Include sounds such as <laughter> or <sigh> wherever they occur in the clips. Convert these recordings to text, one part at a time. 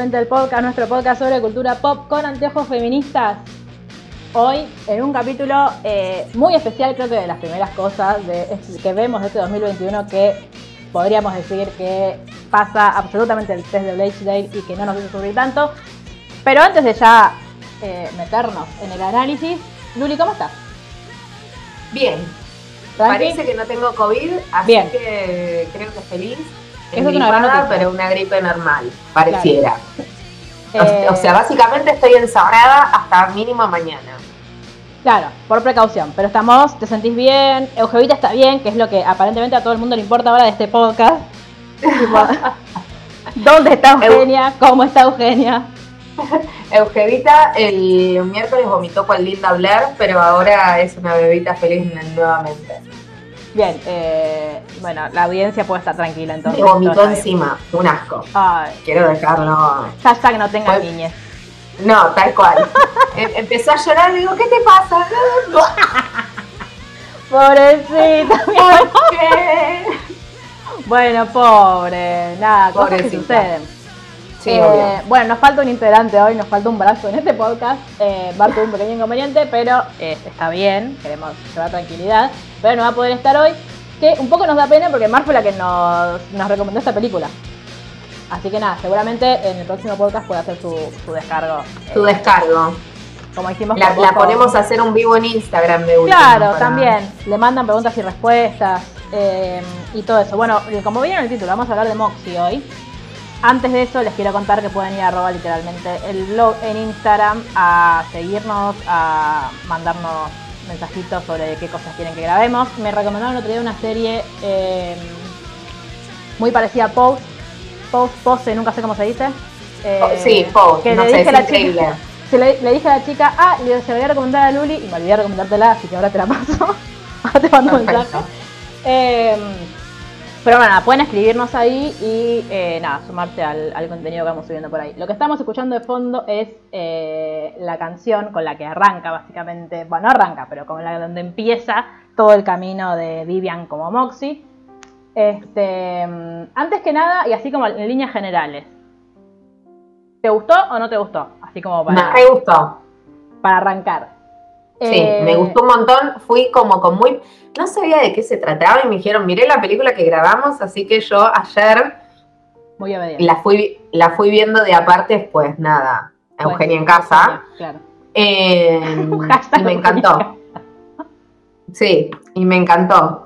El podcast, nuestro podcast sobre cultura pop con anteojos feministas. Hoy en un capítulo eh, muy especial, creo que de las primeras cosas de- que vemos de este 2021 que podríamos decir que pasa absolutamente el test de Blechdale y que no nos hizo sufrir tanto. Pero antes de ya eh, meternos en el análisis, Luli, ¿cómo estás? Bien, ¿Tranqui? parece que no tengo COVID, así Bien. que creo que feliz. Eso es una pero una gripe normal, pareciera. O- Eh, O, sea, básicamente estoy encerrada hasta mínimo mañana. Claro, por precaución, pero estamos, te sentís bien, Eugevita está bien, que es lo que aparentemente a todo el mundo le importa ahora de este podcast. <laughs> ¿Dónde está Eugenia? ¿Cómo está Eugenia? <laughs> Eugevita el miércoles vomitó con Linda Blair, pero ahora es una bebita feliz nuevamente. Bien, eh, bueno, la audiencia puede estar tranquila entonces. Me vomitó encima, un asco. Ay, Quiero dejarlo. hashtag no tenga Pues- niñez. No, tal cual. <laughs> Em- Empezó a llorar y digo, ¿qué te pasa? <laughs> Pobrecita. ¿Por qué? Bueno, pobre, nada, cosas que Pobrecita. suceden. Sí, Eh, bueno, nos falta un integrante hoy, nos falta un brazo en este podcast. Eh, tuvo un pequeño inconveniente, pero eh, está bien, queremos llevar tranquilidad. Pero no va a poder estar hoy, que un poco nos da pena porque Mar fue la que nos, nos recomendó esta película. Así que nada, seguramente en el próximo podcast puede hacer su, su descargo. eh, Tu descargo. como hicimos La, la ponemos a hacer un vivo en Instagram de última. Claro, para- también. Le mandan preguntas y respuestas eh, y todo eso. Bueno, eh, como vieron en el título, vamos a hablar de Moxie hoy. Antes de eso, les quiero contar que pueden ir a arroba literalmente el blog en Instagram a seguirnos, a mandarnos mensajitos sobre qué cosas quieren que grabemos. Me recomendaron el otro día una serie eh, muy parecida a Pose. Pose, Pose, nunca sé cómo se dice. Eh, Oh, sí, Pose, que no le sé, dije a la chica, <laughs> se le, le dije a la chica, ah, le, se la voy a recomendar a Luli y me olvidé de recomendártela, así que ahora te la <laughs> paso. ahora te mando un mensaje. Eh, pero bueno, nada, pueden escribirnos ahí y eh, nada, sumarse al, al contenido que vamos subiendo por ahí. Lo que estamos escuchando de fondo es eh, la canción con la que arranca básicamente, bueno, no arranca, pero con la donde empieza todo el camino de Vivian como Moxie. Este, mm, antes que nada, y así como en líneas generales, ¿te gustó o no te gustó? Así como para, Me gustó. para arrancar. Sí, Eh, me gustó un montón. Fui como con muy. No sabía de qué se trataba y me dijeron, miré la película que grabamos, así que yo ayer Muy obediente. la fui, la fui viendo de aparte, pues nada, Pues, Eugenia en casa. Claro. Eh, <laughs> Hashtag y me encantó. Sí, y me encantó.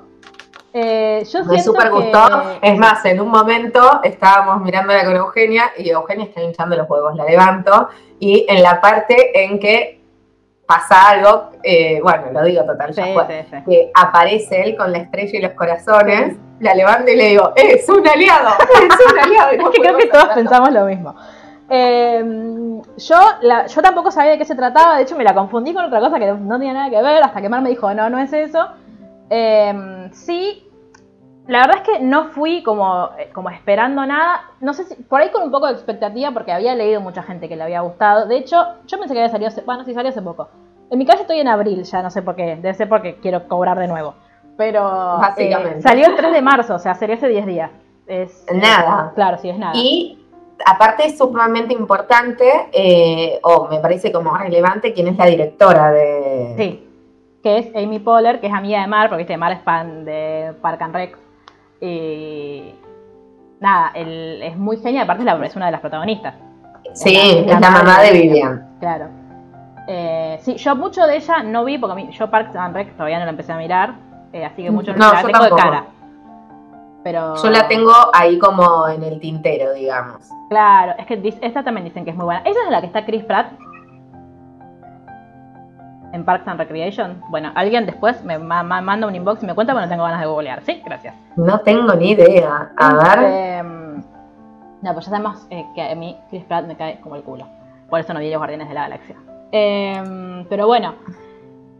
Eh, yo Me súper que- gustó. Es más, en un momento estábamos mirándola con Eugenia y Eugenia está hinchando los huevos, la levanto. Y en la parte en que pasa algo, eh, bueno, lo digo total, ya Sí, fue, sí, sí. que aparece él con la estrella y los corazones, la levanto y le digo, ¡es un aliado! ¡Es un aliado! <laughs> Es que creo que todos pensamos lo mismo. Eh, yo, la- yo tampoco sabía de qué se trataba, de hecho me la confundí con otra cosa que no tenía nada que ver, hasta que Mar me dijo, no, no es eso. Eh, sí, la verdad es que no fui como, eh, como esperando nada, no sé si, por ahí con un poco de expectativa, porque había leído mucha gente que le había gustado. De hecho, yo pensé que había salido hace, bueno, sí salió hace poco. En mi caso estoy en abril, ya no sé por qué, debe ser porque quiero cobrar de nuevo. Pero Básicamente. eh, salió el 3 de marzo, o sea, sería hace 10 días. Es, Nada. Claro, sí, es nada. Y aparte es sumamente importante, eh, o me parece como relevante, quién es la directora de... Sí, que es Amy Poehler, que es amiga de Mar, porque viste, Mar es fan de Park and Rec. Y nada, él es muy genial, aparte es, una de las protagonistas. Sí, Es la- mamá de Vivian. Claro. Eh, sí, yo mucho de ella no vi, porque a mí, yo Park and Rec todavía no la empecé a mirar, eh, así que mucho No, la tengo de cara. Pero... Yo la tengo ahí como en el tintero, digamos. Claro, es que esta también dicen que es muy buena. ¿Esa es la que está Chris Pratt? En Parks and Recreation. Bueno, alguien después me ma- ma- manda un inbox y me cuenta, pero no tengo ganas de googlear. Sí, gracias. No tengo ni idea. A ver. Este, no, pues ya sabemos eh, que a mí Chris Pratt me cae como el culo. Por eso no vi los Guardianes de la Galaxia. Em, pero bueno,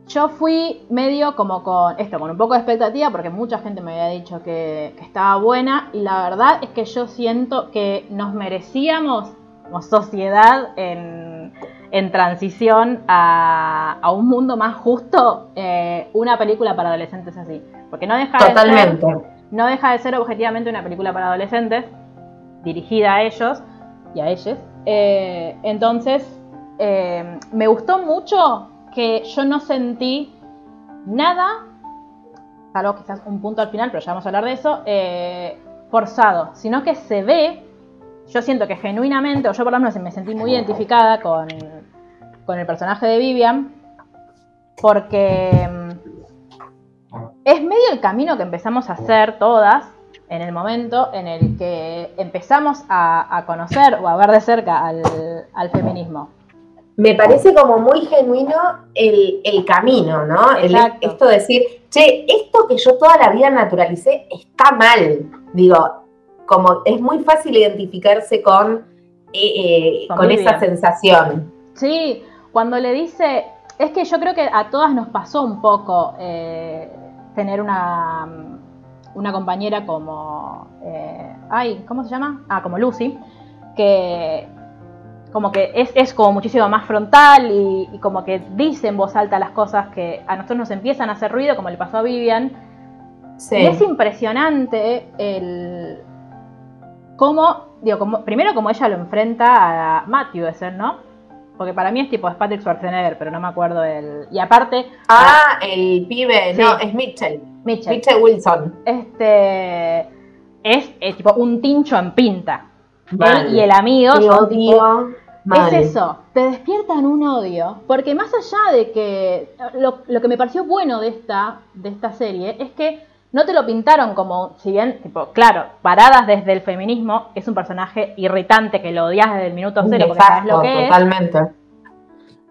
yo fui medio como con esto, con un poco de expectativa, porque mucha gente me había dicho que, que estaba buena. Y la verdad es que yo siento que nos merecíamos, como sociedad, en, en transición a, a un mundo más justo, eh, una película para adolescentes así. Porque no deja de ser no deja de ser objetivamente una película para adolescentes, dirigida a ellos y a ellas. Eh, entonces, eh, me gustó mucho que yo no sentí nada, salvo quizás un punto al final, pero ya vamos a hablar de eso, forzado, sino que se ve, yo siento que genuinamente, o yo por lo menos me sentí muy identificada con, con el personaje de Vivian, porque mm, es medio el camino que empezamos a hacer todas en el momento en el que empezamos a, a conocer o a ver de cerca al, al feminismo. Me parece como muy genuino el, el camino, ¿no? El- esto de decir, che, esto que yo toda la vida naturalicé está mal. Digo, como es muy fácil identificarse con, eh, eh, Con esa sensación. Sí, cuando le dice, es que yo creo que a todas nos pasó un poco eh, tener una, una compañera como, ay, ¿cómo se llama? Ah, como Lucy, que como que es, es como muchísimo más frontal y, y como que dice en voz alta las cosas que a nosotros nos empiezan a hacer ruido, como le pasó a Vivian, Sí. y es impresionante el cómo, digo, como, primero como ella lo enfrenta a Matthew, de ser, ¿no? Porque para mí es tipo, es Patrick Schwarzenegger, pero no me acuerdo el... Y aparte, Ah, el pibe, Sí. no, es Mitchell. Mitchell, Mitchell Wilson. este es, eh, tipo un tincho en pinta. Él y el amigo Qué son tipo, odio. Es eso, te despiertan un odio, porque más allá de que lo, lo que me pareció bueno de esta, de esta serie es que no te lo pintaron como, si bien, tipo, claro, paradas desde el feminismo, es un personaje irritante que lo odias desde el minuto cero porque sabes lo que es, totalmente.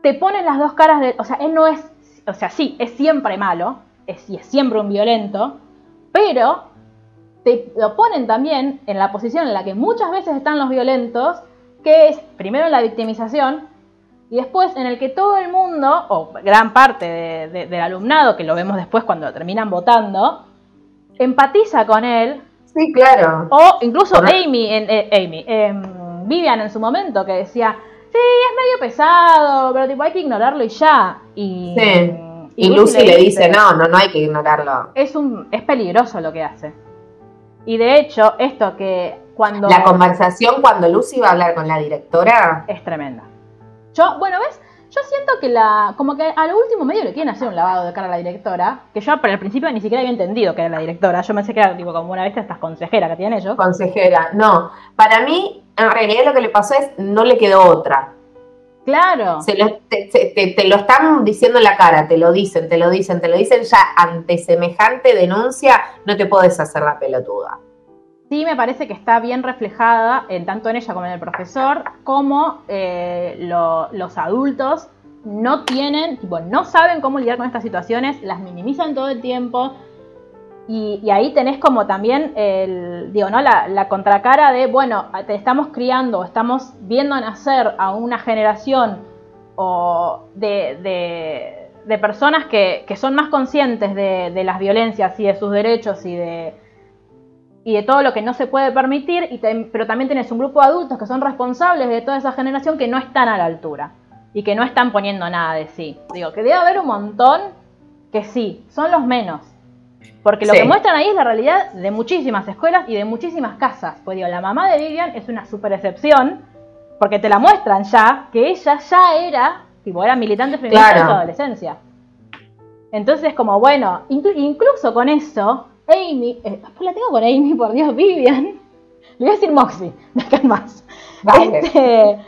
te ponen las dos caras de, o sea, él no es, o sea, sí, es siempre malo, es, y es siempre un violento, pero te lo ponen también en la posición en la que muchas veces están los violentos, que es primero la victimización y después en el que todo el mundo, o gran parte de- de- del alumnado, que lo vemos después cuando lo terminan votando, empatiza con él, Sí, claro. o incluso. Amy, en, eh, Amy em, Vivian en su momento, que decía, sí, es medio pesado, pero tipo hay que ignorarlo y ya. Y, Sí. Y Lucy le dice, no, no, no hay que ignorarlo. es un es peligroso lo que hace. Y de hecho, esto que cuando La conversación cuando Lucy va a hablar con la directora, es tremenda. Yo, bueno, ¿ves? Yo siento que la como que a lo último medio le quieren hacer un lavado de cara a la directora, que yo al principio ni siquiera había entendido que era la directora. Yo pensé que era tipo como una vez estas consejeras que tienen ellos. consejera, no. Para mí, en realidad lo que le pasó es, no le quedó otra. Claro. Se lo- te, te- te- te lo están diciendo en la cara, te lo dicen, te lo dicen, te lo dicen ya ante semejante denuncia, no te puedes hacer la pelotuda. Sí, me parece que está bien reflejada en tanto en ella como en el profesor, como eh, lo- los adultos no tienen, tipo, no saben cómo lidiar con estas situaciones, las minimizan todo el tiempo. Y, ahí tenés como también el, digo, ¿no? La, contracara de, bueno, te estamos criando, estamos viendo nacer a una generación o de, de- de personas que, que son más conscientes de, de las violencias y de sus derechos y de, y de todo lo que no se puede permitir, y te- pero también tenés un grupo de adultos que son responsables de toda esa generación que no están a la altura y que no están poniendo nada de sí. Digo, que debe haber un montón que sí, son los menos. Porque lo Sí. que muestran ahí es la realidad de muchísimas escuelas y de muchísimas casas. Pues digo, la mamá de Vivian es una super excepción, porque te la muestran ya, que ella ya era, tipo, era militante feminista en Claro. su adolescencia. Entonces, como bueno, inclu- incluso con eso, Amy, eh, después la tengo con Amy, por Dios, Vivian, le voy a decir Moxie, <laughs> de acá más. Vale. Este,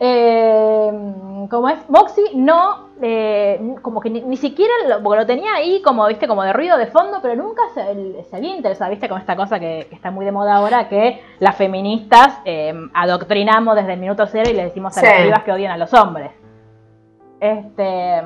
Eh, como es, Moxie no, eh, como que ni, ni siquiera lo, porque lo tenía ahí como, viste, como de ruido de fondo, pero nunca se, el- se había interesado, viste, con esta cosa que, que está muy de moda ahora, que las feministas eh, adoctrinamos desde el minuto cero y le decimos a las Sí. pibas que odian a los hombres. Este,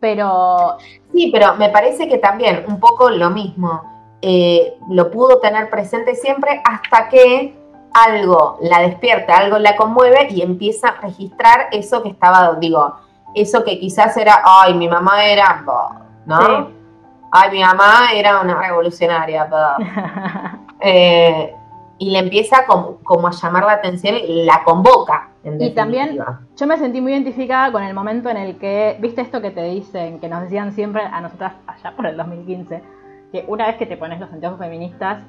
pero Sí, pero me parece que también un poco lo mismo. eh, lo pudo tener presente siempre hasta que algo la despierta, algo la conmueve y empieza a registrar eso que estaba, digo, eso que quizás era, ay, mi mamá era, ¿no? Sí. Ay, mi mamá era una revolucionaria. <laughs> Eh, y le empieza como, como a llamar la atención y la convoca. En Y también-. Yo me sentí muy identificada con el momento en el que, viste esto que te dicen, que nos decían siempre a nosotras allá por el 2015, que una vez que te pones los anteojos feministas,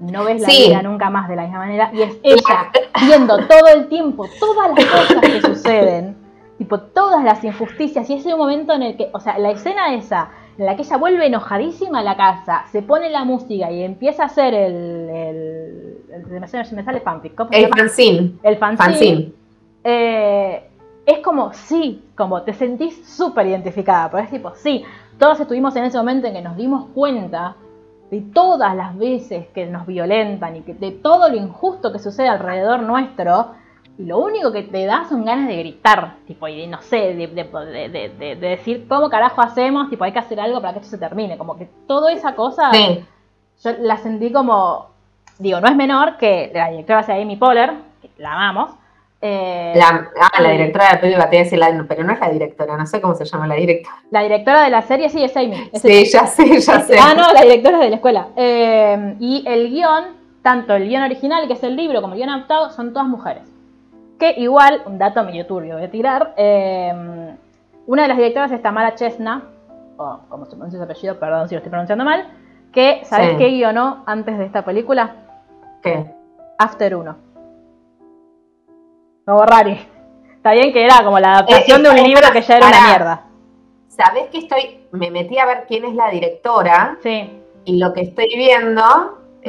no ves la Sí. vida nunca más de la misma manera, y es <laughs> ella viendo todo el tiempo todas las cosas que suceden, tipo todas las injusticias, y ese momento en el que, o sea, la escena esa, en la que ella vuelve enojadísima a la casa, se pone la música y empieza a hacer el... el, el- me, sale, fanfic, ¿cómo se El llama? fanzine. El fanzine. Fanzine. Eh, es como, sí, como te sentís súper identificada, pero es tipo, sí, todos estuvimos en ese momento en que nos dimos cuenta de todas las veces que nos violentan y que de todo lo injusto que sucede alrededor nuestro, y lo único que te da son ganas de gritar, tipo, y de, no sé, de, de- de- de- de- de decir, ¿cómo carajo hacemos? Tipo, hay que hacer algo para que esto se termine, como que toda esa cosa Sí. yo la sentí como, digo, no es menor que la directora sea Amy Poehler, que la amamos. eh, La, ah, la directora de la película, te decir la- pero no es la directora, no sé cómo se llama la directora. la directora de la serie sí es Amy. es Sí, ya sé, ya sé. Ah, no, la directora de la escuela. Eh, y el guion, tanto el guion original, que es el libro, como el guion adaptado, son todas mujeres. Que igual, un dato medio turbio de tirar, eh, una de las directoras es Tamara Chesna, o como se pronuncia su apellido, perdón si lo estoy pronunciando mal, que, ¿sabes Sí. qué guionó antes de esta película? ¿Qué? After 1. No, Rari. Está bien que era como la adaptación Eh, de un eh, libro que ya era una mierda. ¿Sabés que estoy? Me metí a ver quién es la directora Sí. y lo que estoy viendo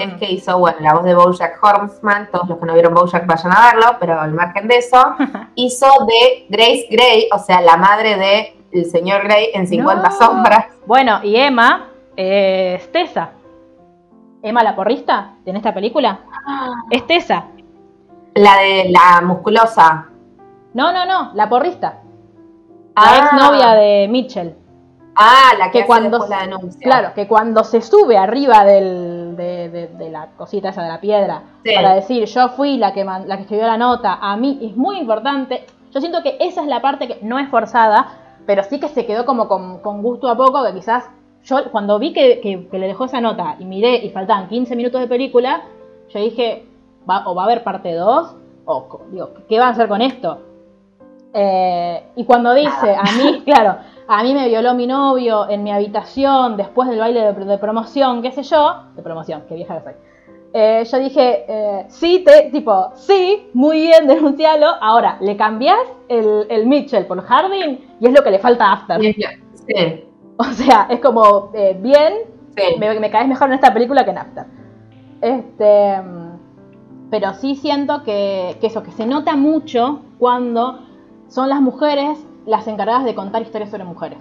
es que hizo, bueno, la voz de Bojack Horseman, todos los que no vieron Bojack vayan a verlo, pero al margen de eso, <laughs> hizo de Grace Grey, o sea, la madre de el señor Grey en 50 No. sombras. Bueno, y Emma es Tessa. Emma la porrista en esta película. <gasps> Es Tessa. La de la musculosa. No, no, no, la porrista. La Ah. exnovia de Mitchell. Ah, la que, Que hace cuando- la denuncia. Claro, que cuando se sube arriba del, de, de- de la cosita esa de la piedra Sí. para decir yo fui la que, man- la que escribió la nota, a mí es muy importante. Yo siento que esa es la parte que no es forzada, pero sí que se quedó como con, con gusto a poco, que quizás yo cuando vi que, que- que le dejó esa nota y miré y faltaban 15 minutos de película, yo dije, va, o va a haber parte 2, o digo, ¿qué van a hacer con esto? Eh, y cuando dice, a mí, <laughs> claro, a mí me violó mi novio en mi habitación después del baile de, de promoción, qué sé yo, de promoción, qué vieja que soy. Eh, yo dije, eh, sí, te, tipo, sí, muy bien, <laughs> denuncialo. Ahora, le cambiás el, el Mitchell por Harding y es lo que le falta a After. Sí, <laughs> O sea, es como, eh, bien, sí. me, me caes mejor en esta película que en After. Este, pero sí siento que, que eso, que se nota mucho cuando son las mujeres las encargadas de contar historias sobre mujeres.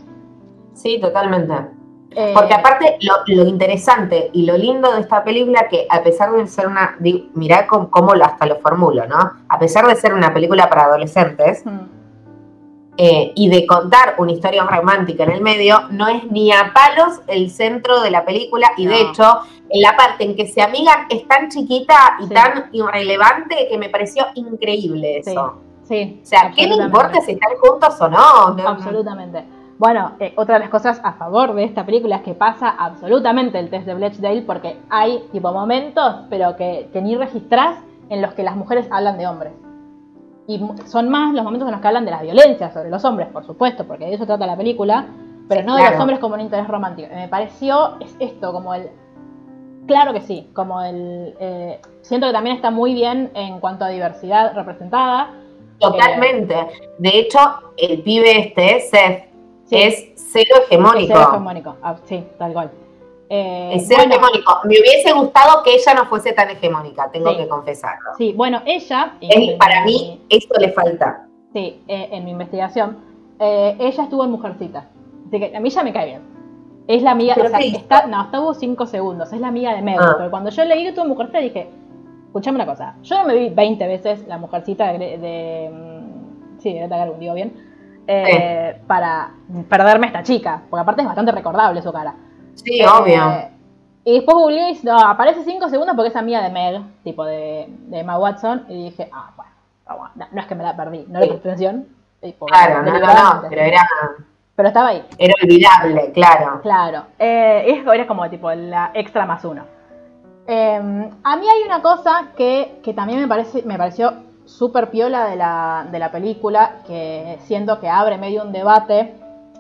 Sí, totalmente. Eh, Porque aparte, lo, lo interesante y lo lindo de esta película, que a pesar de ser una. di- Mirá cómo, hasta lo formulo, ¿no? A pesar de ser una película para adolescentes mm, eh, y de contar una historia romántica en el medio, no es ni a palos el centro de la película. Y de hecho, en la parte en que se amigan es tan chiquita y Sí. tan irrelevante que me pareció increíble eso. sí. O sea, ¿qué absolutamente. importa si están juntos o no? No- Absolutamente. Bueno, eh, otra de las cosas a favor de esta película es que pasa absolutamente el test de Blechdale porque hay tipo momentos, pero que, que ni registrás en los que las mujeres hablan de hombres. Y son más los momentos en los que hablan de las violencias sobre los hombres, por supuesto, porque de eso trata la película, pero no de claro. los hombres como un interés romántico. Me pareció es esto, como el... Claro que sí, como el... eh, siento que también está muy bien en cuanto a diversidad representada. Totalmente. De hecho, el pibe este, Seth, Sí. es cero hegemónico. Cero hegemónico, ah, sí, tal cual. Eh, Es bueno, hegemónico. Me hubiese gustado que ella no fuese tan hegemónica, tengo Sí. que confesarlo. Sí, bueno, ella. Es- en para mí, eso le falta. Sí, eh, en mi investigación. eh, ella estuvo en Mujercita. Así que a mí ya me cae bien. Es la amiga, ¿Pero o sea, está, no, estuvo cinco segundos, es la amiga de Meg. Ah. Pero cuando yo leí que tuvo Mujercita dije, escuchame una cosa, yo me vi 20 veces la Mujercita de, Gre- de mm, sí, de Greta Gerwig, digo bien, eh, para perderme a esta chica, porque aparte es bastante recordable su cara. Sí, Eh, obvio. Y después googleé y no, aparece 5 segundos porque es amiga de Meg, tipo de, de Emma Watson, y dije, ah, bueno, ah, bueno, no, no es que me la perdí, no le Sí. presté atención. Claro, no, no, no, pero era, Pero estaba ahí, era olvidable, claro. claro. Eh, y era como tipo la extra más uno. Eh, a mí hay una cosa que, también me, parece, me pareció súper piola de la, película, que siento que abre medio un debate.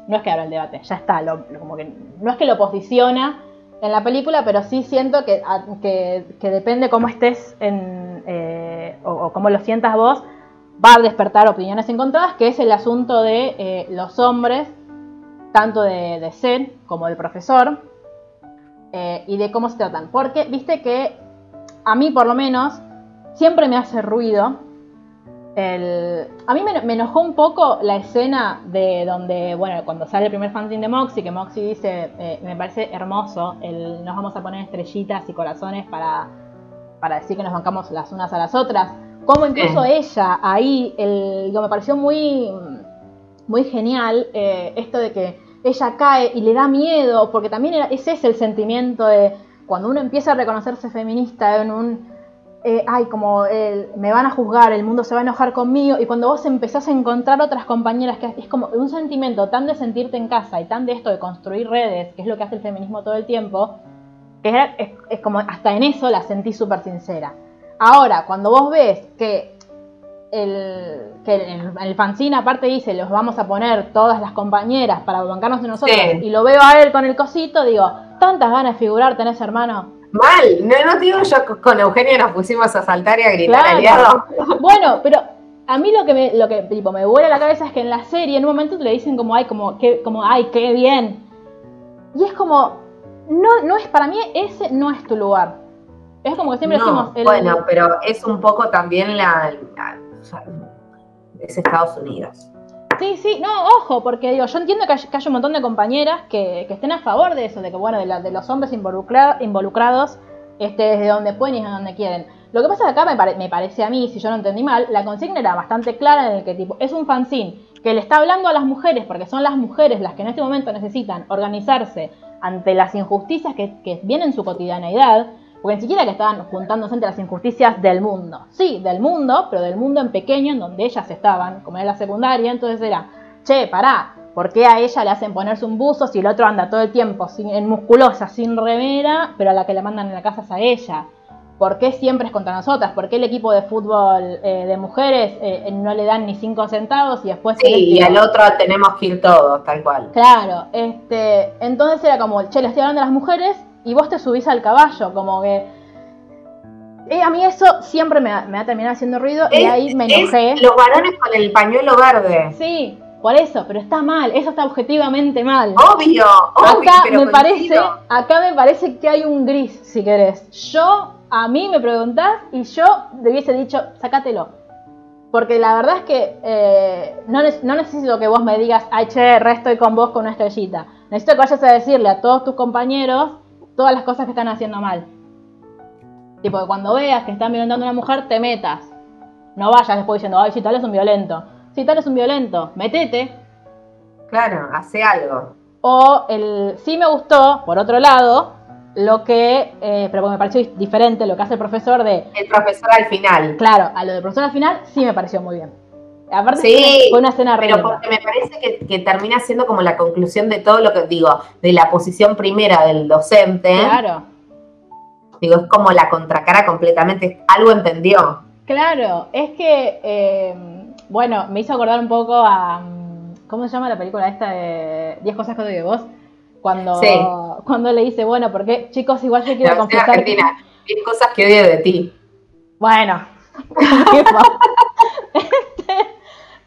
No es que abra el debate, ya está, como que, no es que lo posiciona en la película, pero sí siento que, a- que, depende cómo estés en, eh, o, cómo lo sientas vos, va a despertar opiniones encontradas, que es el asunto de eh, los hombres, tanto de, de como del profesor, eh, y de cómo se tratan. Porque, viste que a mí por lo menos siempre me hace ruido. El... A mí me, me enojó un poco la escena de donde, bueno, cuando sale el primer fanzine de Moxie, que Moxie dice, eh, me parece hermoso, el, nos vamos a poner estrellitas y corazones para, para decir que nos bancamos las unas a las otras. Como incluso ella ahí, el, digo, me pareció muy, muy genial eh, esto de que ella cae y le da miedo, porque también ese es el sentimiento de cuando uno empieza a reconocerse feminista en un, eh, ay, como me van a juzgar, el mundo se va a enojar conmigo, y cuando vos empezás a encontrar otras compañeras, que es como un sentimiento tan de sentirte en casa y tan de esto de construir redes, que es lo que hace el feminismo todo el tiempo, que es como hasta en eso la sentí súper sincera. Ahora, cuando vos ves que el, que en el fanzine aparte dice, los vamos a poner todas las compañeras para bancarnos de nosotros, Sí. y lo veo a él con el cosito, digo, tantas ganas de figurar tenés, hermano. Mal, no, no te digo yo con Eugenia nos pusimos a saltar y a gritar Claro. aliado. <laughs> Bueno, pero a mí lo que me, lo que tipo, me vuela la cabeza es que en la serie en un momento le dicen como, ay, como, que, como, ay, qué bien. Y es como, no, no es, para mí ese no es tu lugar. Es como que siempre No, decimos, el- bueno, pero es un poco también la, es Estados Unidos. Sí, sí, no, ojo, porque digo, yo entiendo que hay, que un montón de compañeras que, que estén a favor de eso, de que bueno, de, la- de los hombres involucra- involucrados, este, desde donde pueden y desde donde quieren. Lo que pasa es que acá me, me parece a mí, si yo no entendí mal, la consigna era bastante clara en el que tipo, es un fanzine que le está hablando a las mujeres, porque son las mujeres las que en este momento necesitan organizarse ante las injusticias que, que vienen en su cotidianeidad, porque ni siquiera que estaban juntándose entre las injusticias del mundo. Sí, del mundo, pero del mundo en pequeño, en donde ellas estaban, como era la secundaria, entonces era, che, pará, ¿por qué a ella le hacen ponerse un buzo si el otro anda todo el tiempo sin, en musculosa, sin remera, pero a la que le mandan en la casa es a ella? ¿Por qué siempre es contra nosotras? ¿Por qué el equipo de fútbol eh, de mujeres eh, no le dan ni cinco centavos y después... Sí, y al otro tenemos que ir todos, tal cual. Claro, este, entonces era como, che, le estoy hablando a las mujeres y vos te subís al caballo, como que... Eh, a mí eso siempre me, ha- me ha terminado haciendo ruido y ahí me es enojé. los varones con el pañuelo verde. Sí, por eso, pero está mal, eso está objetivamente mal. Obvio, obvio, acá pero me parece, acá me parece que hay un gris, si querés. Yo, a mí me preguntás y yo le hubiese dicho, sacátelo. Porque la verdad es que eh, no, no necesito que vos me digas, ay, che, re estoy con vos con una estrellita. Necesito que vayas a decirle a todos tus compañeros todas las cosas que están haciendo mal. Tipo, que cuando veas que están violentando a una mujer, te metas. No vayas después diciendo, ay, si tal es un violento. Si tal es un violento, metete. Claro, hace algo. O el sí me gustó, por otro lado, lo que, eh, pero me pareció diferente lo que hace el profesor de, El profesor al final. claro, a lo del profesor al final sí me pareció muy bien. Aparte Sí, fue una escena Pero porque me parece que, que termina siendo como la conclusión de todo lo que digo, de la posición primera del docente. Claro, Digo, es como la contracara completamente. Algo entendió. claro, es que, eh, bueno, me hizo acordar un poco a, ¿cómo se llama la película esta de 10 cosas que odio de vos? Cuando, Sí. cuando le dice, bueno, porque chicos, igual yo La quiero versión confesar argentina. 10 cosas que odio de ti. Bueno. <laughs> <laughs>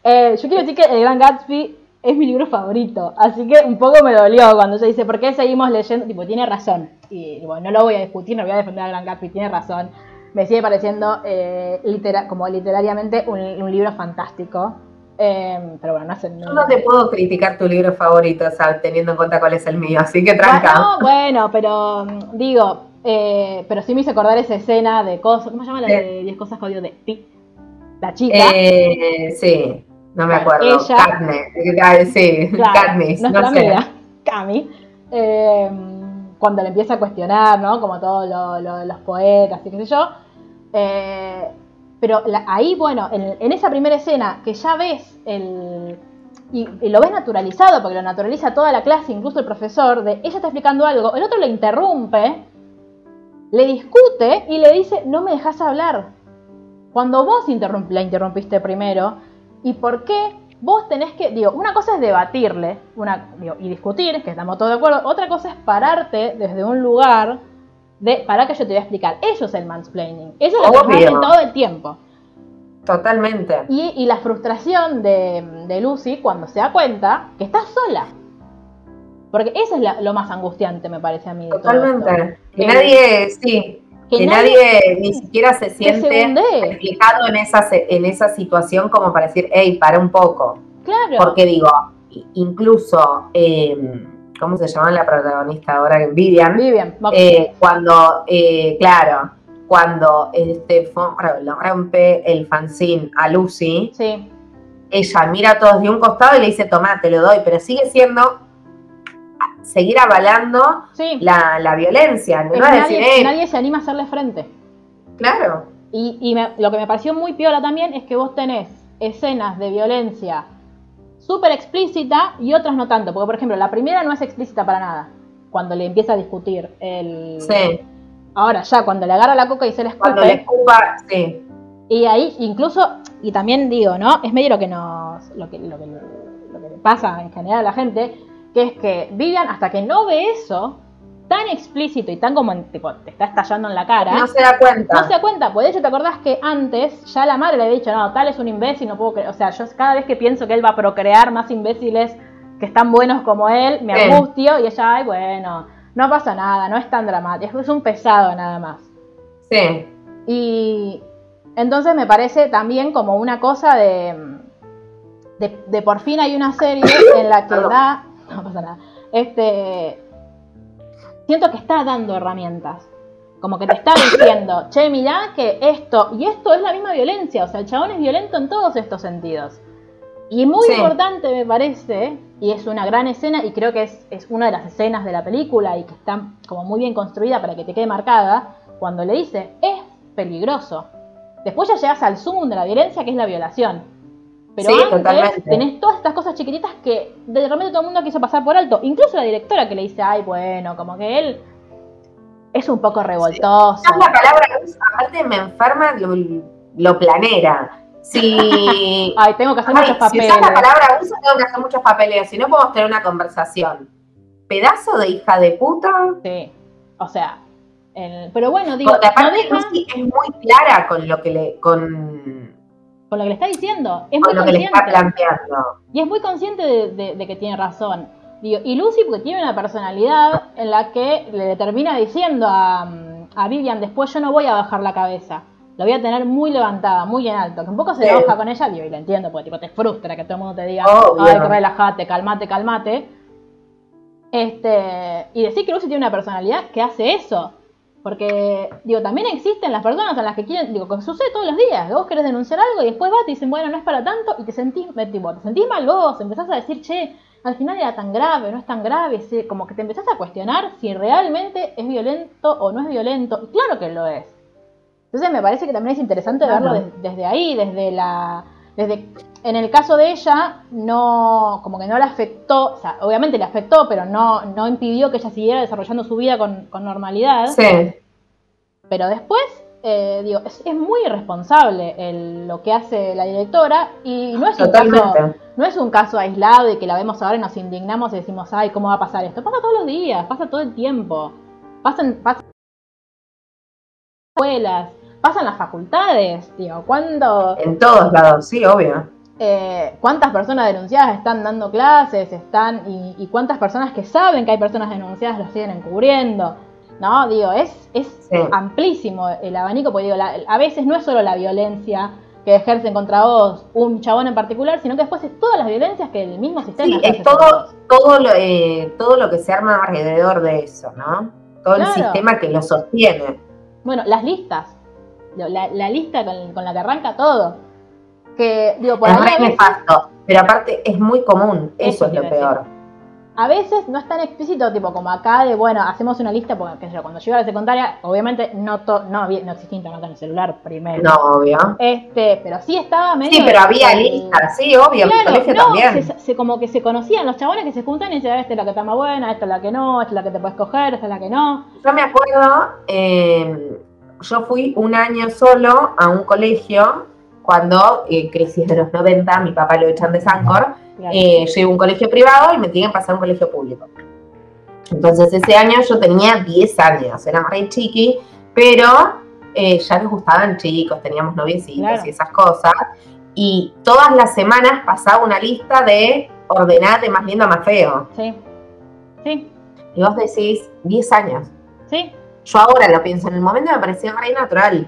Eh, yo quiero decir que el Gran Gatsby es mi libro favorito. Así que un poco me dolió cuando ella dice, ¿por qué seguimos leyendo? Tipo, tiene razón. Y bueno, no lo voy a discutir, no voy a defender a Gran Gatsby, tiene razón. Me sigue pareciendo eh, litera- como literariamente un, un libro fantástico. Eh, pero bueno, no sé. Yo no te puedo criticar tu libro favorito, o sea, teniendo en cuenta cuál es el mío, así que tranca. No, bueno, pero mm, digo, eh, pero sí me hizo acordar esa escena de cosas, ¿cómo se llama la de 10 cosas que odio de ti? La chica. Eh, sí, no me acuerdo. ella- eh, sí, Claro, Katniss, no sé. Cami, eh, cuando le empieza a cuestionar, ¿no? Como todos lo- lo- los poetas y qué sé yo. eh, pero la- ahí, bueno, en, en esa primera escena que ya ves el... Y, y lo ves naturalizado, porque lo naturaliza toda la clase, incluso el profesor, de ella está explicando algo, el otro le interrumpe, le discute y le dice, no me dejas hablar. Cuando vos interrump- la interrumpiste primero, ¿y por qué vos tenés que, digo, una cosa es debatirle una, digo, y discutir, que estamos todos de acuerdo, otra cosa es pararte desde un lugar de, para que yo te voy a explicar. Eso es el mansplaining, eso es lo que hacen todo el tiempo. Totalmente. Y, y la frustración de, de Lucy cuando se da cuenta que está sola. Porque eso es la- lo más angustiante, me parece a mí. de todo esto. Totalmente. Eh, nadie, sí, que que, nadie- nadie, ni siquiera se siente reflejado en esa, en esa situación como para decir, hey, para un poco. Claro. Porque digo, incluso, eh, ¿cómo se llama la protagonista ahora? Vivian. Vivian, Eh, cuando, eh, claro, cuando este rompe el fanzine a Lucy, sí, ella mira a todos de un costado y le dice, tomá, te lo doy, pero sigue siendo seguir avalando sí. la, la violencia, no decir, eh, nadie se anima a hacerle frente. claro, Y, y me- lo que me pareció muy piola también es que vos tenés escenas de violencia súper explícita y otras no tanto. Porque, por ejemplo, la primera no es explícita para nada. Cuando le empieza a discutir el. sí, Ahora ya, cuando le agarra la coca y se le escupe. cuando le escupa, sí, Y ahí incluso, y también digo, ¿no? Es medio lo que nos, lo que, lo que, lo que le pasa en general a la gente, que es que Vivian hasta que no ve eso, tan explícito y tan como tipo, te está estallando en la cara, no se da cuenta. no se da cuenta, pues de hecho te acordás que antes ya la madre le había dicho, no, tal es un imbécil, no puedo creer, o sea, yo cada vez que pienso que él va a procrear más imbéciles que están buenos como él, me angustio y ella, ay, bueno, no pasa nada, no es tan dramático, es un pesado nada más. Sí, Y entonces me parece también como una cosa de, de, de por fin hay una serie en la que <coughs> da, <laughs> no pasa nada, este, siento que está dando herramientas. Como que te está diciendo, <laughs> che, mirá que esto, y esto es la misma violencia, o sea, el chabón es violento en todos estos sentidos. Y muy Sí. importante me parece, y es una gran escena, y creo que es, es una de las escenas de la película y que está como muy bien construida para que te quede marcada, cuando le dice, es peligroso. Después ya llegas al zoom de la violencia, que es la violación. Pero Sí, antes totalmente. tenés todas estas cosas chiquititas que de repente todo el mundo quiso pasar por alto. Incluso la directora que le dice, ay, bueno, como que él es un poco revoltoso. Ya la palabra aparte me enferma lo, lo planera. Si, <laughs> Ay, tengo que hacer Ay, muchos si papeles. usas la palabra usa, tengo que hacer muchos papeles, si no podemos tener una conversación. Pedazo de hija de puta. Sí. O sea, el- pero bueno, digo, Porque no aparte deja Lucy es muy clara con lo que le, con, con lo que le está diciendo. Es con muy lo que le está consciente. planteando. Y es muy consciente de, de- de que tiene razón. Digo, y Lucy porque tiene una personalidad en la que le termina diciendo a, a Vivian después yo no voy a bajar la cabeza. La voy a tener muy levantada, muy en alto. Que un poco se Sí. enoja con ella, digo, y la entiendo, porque tipo, te frustra que todo el mundo te diga, Obvio. ay, relajate, calmate, calmate. Este, y decir que Lucy tiene una personalidad que hace eso. Porque, digo, también existen las personas en las que quieren, digo, que sucede todos los días, vos querés denunciar algo y después vas y dicen, bueno, no es para tanto, y te sentís, tipo, te sentís mal vos, empezás a decir, che, al final era tan grave, no es tan grave, como que te empezás a cuestionar si realmente es violento o no es violento, y claro que lo es. Entonces me parece que también es interesante Claro. verlo des- desde ahí, desde la, desde, en el caso de ella, no, como que no le afectó, o sea, obviamente le afectó, pero no, no impidió que ella siguiera desarrollando su vida con, con normalidad. Sí, Pero después, eh, digo, es, es muy irresponsable el- lo que hace la directora y no es, un caso, no es un caso aislado y que la vemos ahora y nos indignamos y decimos, ay, ¿cómo va a pasar esto? Pasa todos los días, pasa todo el tiempo. Pasan, pasan escuelas, pasan las facultades, digo, cuando... En todos lados, sí, obvio. eh, cuántas personas denunciadas están dando clases, están y, y cuántas personas que saben que hay personas denunciadas lo siguen encubriendo. No, digo, es, es Sí. amplísimo el abanico, porque digo, la- a veces no es solo la violencia que ejercen contra vos un chabón en particular, sino que después es todas las violencias que el mismo sistema Sí, es todo, todo, lo, eh, todo lo que se arma alrededor de eso, ¿no? Todo el sistema que lo sostiene. Bueno, las listas. La, la lista con, con la que arranca todo. Que, digo, por es ahí re a veces, nefasto, pero aparte es muy común, Eso eso, es lo peor. a veces no es tan explícito, tipo como acá de, bueno, hacemos una lista, porque qué sé yo, cuando iba a la secundaria, obviamente no, to- no, había, no existía internet en el celular primero. No, obvio. Este, pero sí estaba medio... Sí, pero había listas, sí, obvio, mi Claro, colegio no, también. se, se- como que se conocían los chabones que se juntan y decían, esta es la que está más buena, esta es la que no, esta es la que te puedes coger, esta es la que no. Yo me acuerdo, eh, yo fui un año solo a un colegio cuando, eh, crisis de los 90, mi papá lo echan de Sancor, eh, yo iba a un colegio privado y me tenían que pasar a un colegio público. Entonces ese año yo tenía 10 años, era re chiqui, pero eh, ya nos gustaban chicos, teníamos noviecitos Claro. y esas cosas. Y todas las semanas pasaba una lista de ordenar de más lindo a más feo. Sí, sí, Y vos decís, 10 años. sí. Yo ahora lo pienso, en el momento me parecía re natural.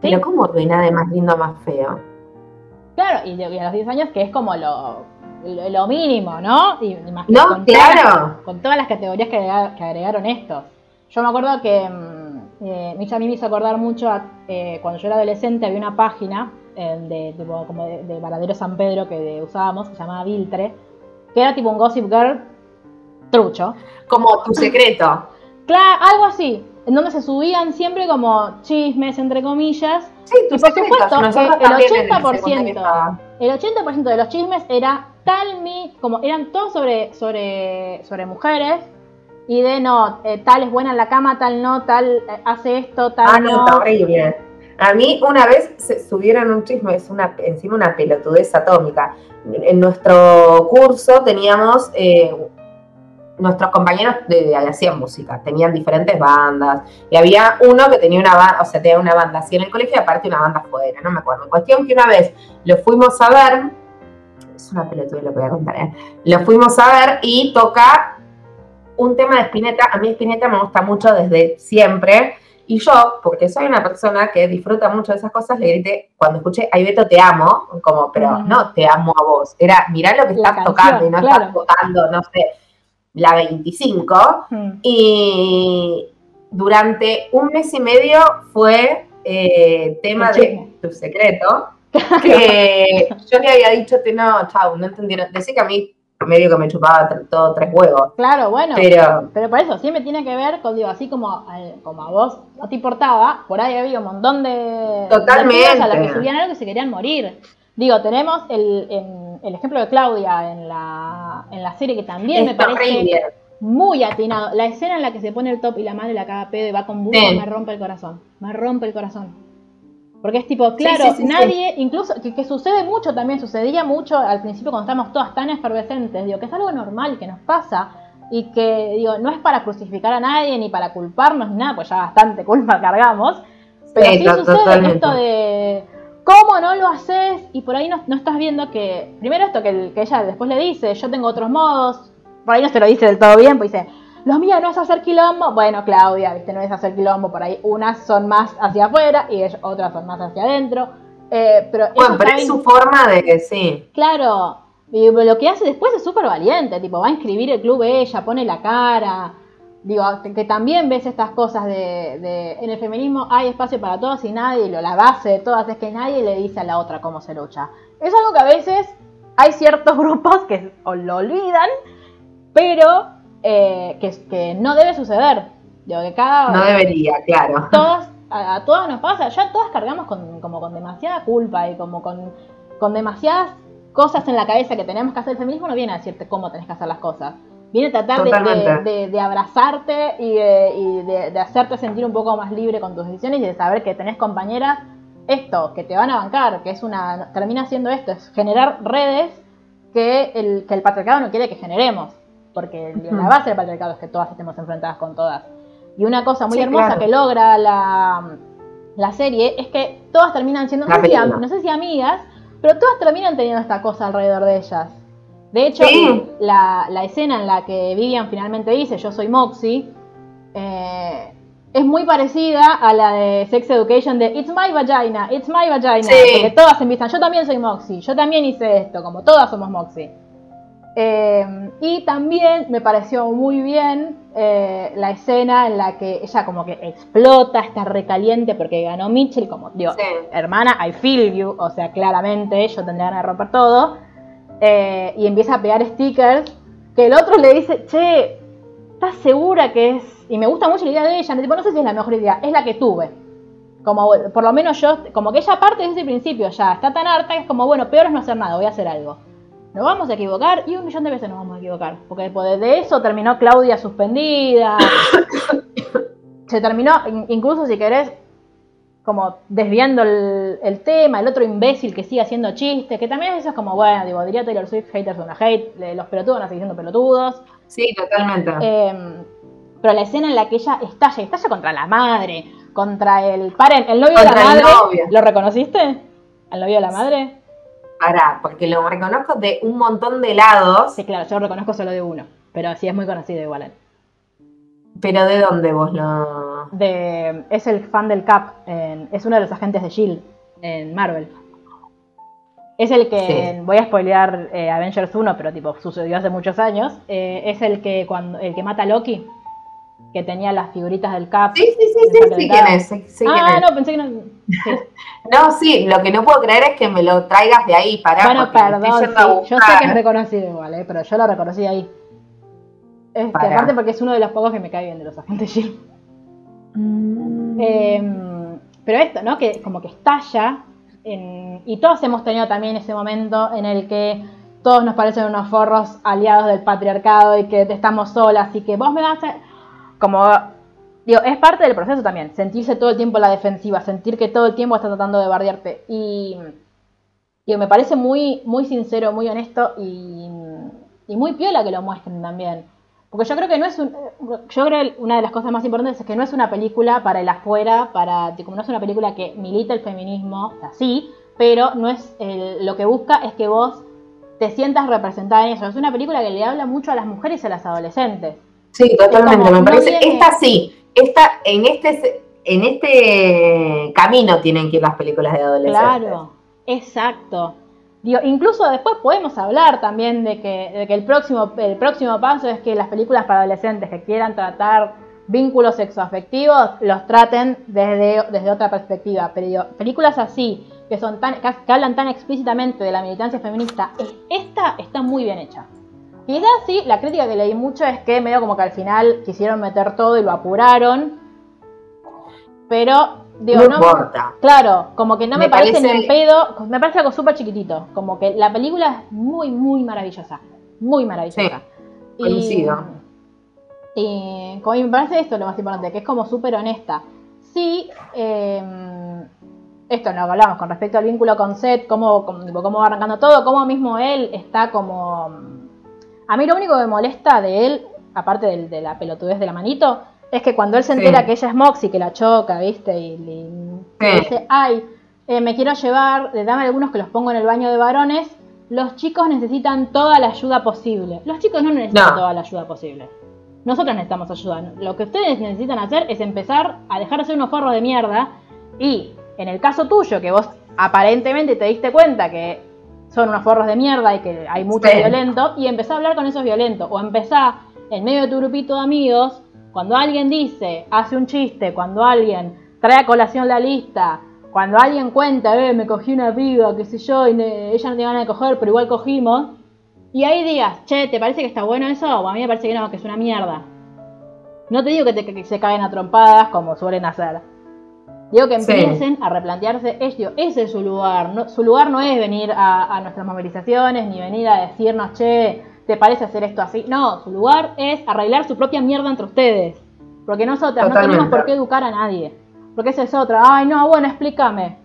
Pero ¿cómo ordenar de más lindo a más feo? Claro, y, a los 10 años que es como lo, lo, lo mínimo, ¿no? Y, y más que No, con todas las- claro. con todas las categorías que, agrega- que agregaron estos. Yo me acuerdo que mm, eh, Micha a mí me hizo acordar mucho a, eh, cuando yo era adolescente había una página eh, de, tipo, como de, de Varadero San Pedro que de- usábamos, que se llamaba Viltre, que era tipo un Gossip Girl trucho. Como tu secreto. Claro, algo así, en donde se subían siempre como chismes, entre comillas, Sí, Y por supuesto que el también en 80% secundaria estaba. El 80% de los chismes era tal mi, como eran todos sobre, sobre, sobre mujeres y de no, eh, tal es buena en la cama, tal no, tal eh, hace esto, tal Ah, no, no. está horrible. A mí una vez se subieron un chisme, es una, encima una pelotudez atómica. En nuestro curso teníamos, eh, nuestros compañeros de, de- hacían música, tenían diferentes bandas, y había uno que tenía una banda, o sea, tenía una banda así en el colegio y aparte una banda afuera, no me acuerdo. Cuestión que una vez lo fuimos a ver, es una pelotudez lo que voy a contar, ¿eh? Lo fuimos a ver y toca un tema de Spinetta, a mí Spinetta me gusta mucho desde siempre, y yo, porque soy una persona que disfruta mucho de esas cosas, le grité, cuando escuché, ay Beto, te amo, como, pero no te amo a vos, era, mirá lo que La estás tocando y no estás tocando, no sé, la 25, Mm. y durante un mes y medio fue eh, tema de tu secreto, que yo le había dicho, que no, chau, no entendieron, decía que a mí medio que me chupaba todo tres huevos, Claro, bueno, pero, pero... por eso siempre tiene que ver con, digo, así como, al- como a vos no te importaba, por ahí había un montón de, Totalmente. a las que subían algo que se querían morir. Digo, tenemos el, en- el ejemplo de Claudia en la, en la serie que también me parece muy atinado. La escena en la que se pone el top y la madre la caga pedo y va con burro Sí. me rompe el corazón. Me rompe el corazón. Porque es tipo, claro, sí, sí, sí. nadie, incluso, que, que sucede mucho también, sucedía mucho al principio cuando estábamos todas tan efervescentes, digo, que es algo normal, que nos pasa, y que, digo, no es para crucificar a nadie, ni para culparnos, ni nada, pues ya bastante culpa cargamos, pero sí, sucede totalmente. esto de, ¿cómo no lo haces? Y por ahí no, no estás viendo que, primero esto que, el- que ella después le dice, yo tengo otros modos, por ahí no se lo dice del todo bien, pues dice, lo mío no es hacer quilombo. Bueno, Claudia, viste, no es hacer quilombo, por ahí unas son más hacia afuera y otras son más hacia adentro. Eh, pero Bueno, pero es su forma de, sí, Claro, y lo que hace después es súper valiente, tipo, va a inscribir el club ella, pone la cara. Digo, que, también ves estas cosas de, de- En el feminismo hay espacio para todos y nadie, lo, la base de todas es que nadie le dice a la otra cómo se lucha. Es algo que a veces hay ciertos <laughs> grupos que lo olvidan, pero eh, que, que no debe suceder. Digo, que cada no debería, claro. todas, a, a todas nos pasa, ya todas cargamos con, como con demasiada culpa y como con, con demasiadas cosas en la cabeza que tenemos que hacer. El feminismo no viene a decirte cómo tenés que hacer las cosas. Viene a tratar de, de- abrazarte y, de, y de- hacerte sentir un poco más libre con tus decisiones y de saber que tenés compañeras esto, que te van a bancar, que es una, termina siendo esto, es generar redes que el, que el patriarcado no quiere que generemos. Porque la base del patriarcado es que todas estemos enfrentadas con todas. Y una cosa muy Sí, hermosa claro. que logra la, la serie es que todas terminan siendo, sé, si, no sé si amigas, pero todas terminan teniendo esta cosa alrededor de ellas. De hecho, Sí. la, la escena en la que Vivian finalmente dice yo soy Moxie eh, es muy parecida a la de Sex Education de It's my vagina, it's my vagina. Sí. Porque todas empiezan, yo también soy Moxie, yo también hice esto, como todas somos Moxie. Eh, y también me pareció muy bien eh, la escena en la que ella como que explota, está recaliente porque ganó Mitchell, como, digo, Sí. hermana, I feel you, o sea, claramente yo tendría ganas de romper todo. Eh, y empieza a pegar stickers, que el otro le dice, che, ¿estás segura que es? Y me gusta mucho la idea de ella, tipo, no sé si es la mejor idea, es la que tuve. Como, por lo menos yo, como que ella parte desde el principio ya, está tan harta que es como, bueno, peor es no hacer nada, voy a hacer algo. Nos vamos a equivocar y un millón de veces nos vamos a equivocar. Porque después de eso terminó Claudia suspendida. <coughs> Se terminó, in- incluso si querés, como desviando el, el tema, el otro imbécil que sigue haciendo chistes, que también eso es como, bueno, digo, diría Taylor Swift, haters una hate, le- los pelotudos van a seguir siendo pelotudos. Sí, totalmente. Eh, pero la escena en la que ella estalla, estalla contra la madre, contra el paren, el novio de Contra la el madre. novio. ¿Lo reconociste? ¿Al novio de la madre? Pará, porque lo reconozco de un montón de lados, Sí, claro, yo lo reconozco solo de uno, pero sí es muy conocido igual. pero ¿de dónde vos lo...? De, es el fan del Cap, en- es uno de los agentes de S.H.I.E.L.D. En Marvel. Es el que, Sí. voy a spoilear eh, Avengers 1, pero tipo sucedió hace muchos años. eh, es el que cuando el que mata a Loki, que tenía las figuritas del Cap. Sí, sí, sí, sí, sí, quién es, sí, sí, quién ah, es. no, pensé que no. sí. <laughs> No, sí, lo que no puedo creer es que me lo traigas de ahí, pará, Bueno, perdón, yo sé que es reconocido igual, eh, pero yo lo reconocí ahí. Este, aparte porque es uno de los pocos que me cae bien de los agentes S.H.I.E.L.D. Mm. Eh, pero esto, ¿no? Que como que estalla. en- y todos hemos tenido también ese momento en el que todos nos parecen unos forros aliados del patriarcado y que estamos solas y que vos me vas a... Como... Digo, es parte del proceso también, sentirse todo el tiempo en la defensiva, sentir que todo el tiempo está tratando de bardearte. Y digo, me parece muy, muy sincero, muy honesto y, y muy piola que lo muestren también. Porque yo creo que no es un, yo creo que una de las cosas más importantes es que no es una película para el afuera, para como no es una película que milita el feminismo, o sea, sí, pero no es el- lo que busca es que vos te sientas representada en eso. Es una película que le habla mucho a las mujeres y a las adolescentes. Sí, totalmente, como, me no parece. viene- Esta sí, esta, en este en este camino tienen que ir las películas de adolescentes. Claro, exacto. Incluso después podemos hablar también de que, el, próximo, el próximo paso es que las películas para adolescentes que quieran tratar vínculos sexoafectivos los traten desde, desde otra perspectiva. Pero películas así, que, son que, hablan tan explícitamente de la militancia feminista, es- esta está muy bien hecha. Quizás sí, la crítica que leí mucho es que medio como que al final quisieron meter todo y lo apuraron. Pero, digo, no no, importa. Claro, como que no me, Me parece, parece- ni en pedo, me parece algo súper chiquitito. Como que la película es muy, muy maravillosa. Muy maravillosa. Y- coincido. Y, como me parece esto lo más importante, que es como súper honesta. Sí, eh, esto lo hablamos con respecto al vínculo con Seth, cómo, cómo, va arrancando todo, cómo mismo él está como... A mí lo único que me molesta de él, aparte del- de, la pelotudez de la manito, es que cuando él se Sí. entera que ella es Moxie, que la choca, ¿viste? Y, Sí. le dice, ay, eh, me quiero llevar, le dame algunos que los pongo en el baño de varones, los chicos necesitan toda la ayuda posible. Los chicos no necesitan No. toda la ayuda posible. Nosotros necesitamos ayuda. Lo que ustedes necesitan hacer es empezar a dejar de ser unos forros de mierda y, en el caso tuyo, que vos aparentemente te diste cuenta que son unos forros de mierda y que hay mucho Sí. violento, y empezá a hablar con esos violentos. O empezá, en medio de tu grupito de amigos, cuando alguien dice, hace un chiste, cuando alguien trae a colación la lista, cuando alguien cuenta, eh, me cogí una piba, qué sé yo, y ne- ella no tiene ganas de coger, pero igual cogimos, y ahí digas, che, ¿te parece que está bueno eso? O a mí me parece que no, que es una mierda. No te digo que, te- que se caen a trompadas como suelen hacer. Digo que Sí. empiecen a replantearse esto. Ese es su lugar. No- su lugar no es venir a, a nuestras movilizaciones ni venir a decirnos, che, ¿te parece hacer esto así? No, su lugar es arreglar su propia mierda entre ustedes. Porque nosotras no tenemos por qué educar a nadie. Porque esa es otra. Ay, no, bueno, explícame.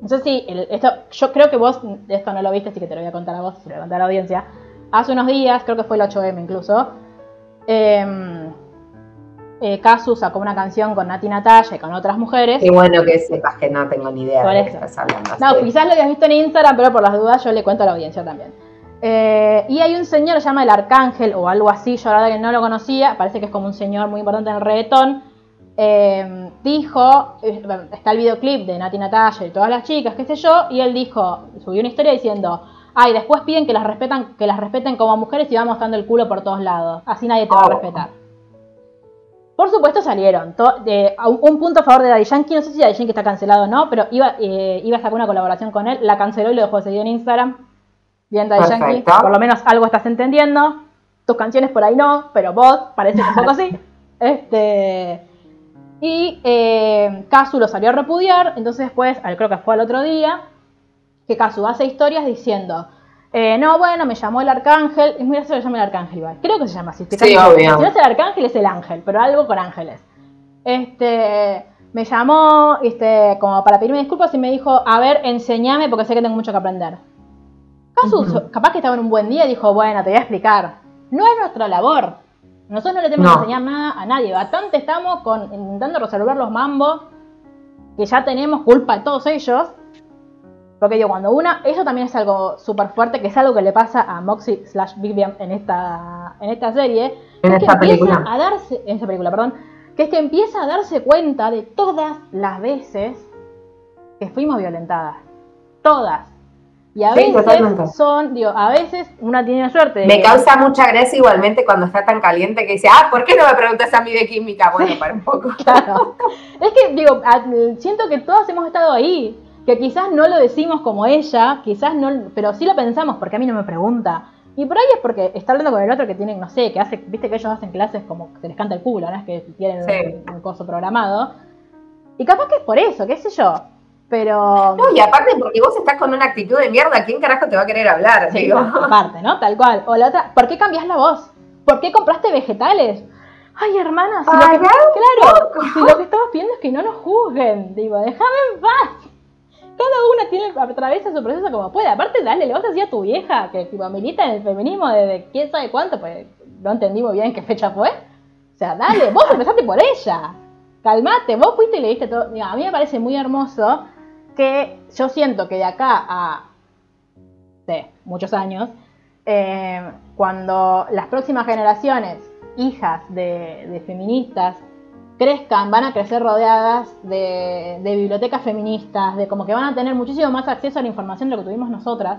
No sé si, el- esto, yo creo que vos esto no lo viste, así que te lo voy a contar a vos, se lo voy a contar a la audiencia. Hace unos días, creo que fue el 8M incluso, eh, eh, Kazu sacó una canción con Nati Natalia y con otras mujeres. Qué bueno que sepas que no tengo ni idea Por de qué estás hablando. No, sí. quizás lo habías visto en Instagram, pero por las dudas yo le cuento a la audiencia también. Eh, y hay un señor se llama el Arcángel o algo así, yo la verdad que no lo conocía, parece que es como un señor muy importante en el reggaetón. Eh, dijo, eh, está el videoclip de Nati Natalia y todas las chicas, qué sé yo, y él dijo, subió una historia diciendo, ay, después piden que las respetan, que las respeten como mujeres y va mostrando el culo por todos lados, así nadie te va a Oh. respetar. Por supuesto salieron. Un, un punto a favor de Daddy Yankee, no sé si Daddy Yankee está cancelado o no, pero iba, eh, iba a sacar una colaboración con él, la canceló y lo dejó de seguir en Instagram. Bien, Daddy Yankee, por lo menos algo estás entendiendo. Tus canciones por ahí no, pero vos parece que un poco sí. Este, y eh, Kazu lo salió a repudiar, entonces después, creo que fue al otro día, que Kazu hace historias diciendo, eh, no, bueno, me llamó el arcángel, es muy gracioso que se llame el arcángel igual, creo que se llama así, Sí, obvio. si no es el arcángel es el ángel, pero algo con ángeles. Este, me llamó, este, como para pedirme disculpas y me dijo, a ver, enséñame porque sé que tengo mucho que aprender. Ujú. capaz que estaba en un buen día y dijo, bueno, te voy a explicar. No es nuestra labor. Nosotros no le tenemos No. que enseñar nada a nadie. Bastante estamos con, intentando resolver los mambos que ya tenemos culpa de todos ellos. Porque digo, cuando una, eso también es algo súper fuerte, que es algo que le pasa a Moxie slash Bang en esta, en esta serie. En es que esta empieza película. a darse, en esta película, perdón, que es que empieza a darse cuenta de todas las veces que fuimos violentadas. Todas. Y a Sí, veces totalmente. son, digo, a veces una tiene suerte. de Me que- causa mucha gracia igualmente cuando está tan caliente que dice, ah, ¿por qué no me preguntas a mí de química? Bueno, para un poco. <laughs> Claro. Es que, digo, siento que todas hemos estado ahí. Que quizás no lo decimos como ella, quizás no, pero sí lo pensamos porque a mí no me pregunta. Y por ahí es porque está hablando con el otro que tienen, no sé, que hace, viste que ellos hacen clases como que se les canta el culo, ¿no? Es que tienen Sí. un, un coso programado. Y capaz que es por eso, qué sé yo. Pero. No, y aparte porque vos estás con una actitud de mierda, ¿quién carajo te va a querer hablar? Sí, Digo. aparte, ¿no? Tal cual. O la otra, ¿por qué cambias la voz? ¿Por qué compraste vegetales? Ay, hermana, si lo que, Pará claro, si lo que estamos pidiendo es que no nos juzguen. Digo, déjame en paz. Cada una tiene, atraviesa su proceso como puede. Aparte, dale, le vas a decir a tu vieja que tipo, milita en el feminismo desde quién sabe cuánto, pues no entendí muy bien qué fecha fue. O sea, dale, vos <laughs> empezaste por ella. Calmate, vos fuiste y le diste todo. Digo, a mí me parece muy hermoso que yo siento que de acá a sí, muchos años, eh, cuando las próximas generaciones, hijas de, de feministas, crezcan, van a crecer rodeadas de, de bibliotecas feministas, de como que van a tener muchísimo más acceso a la información de lo que tuvimos nosotras.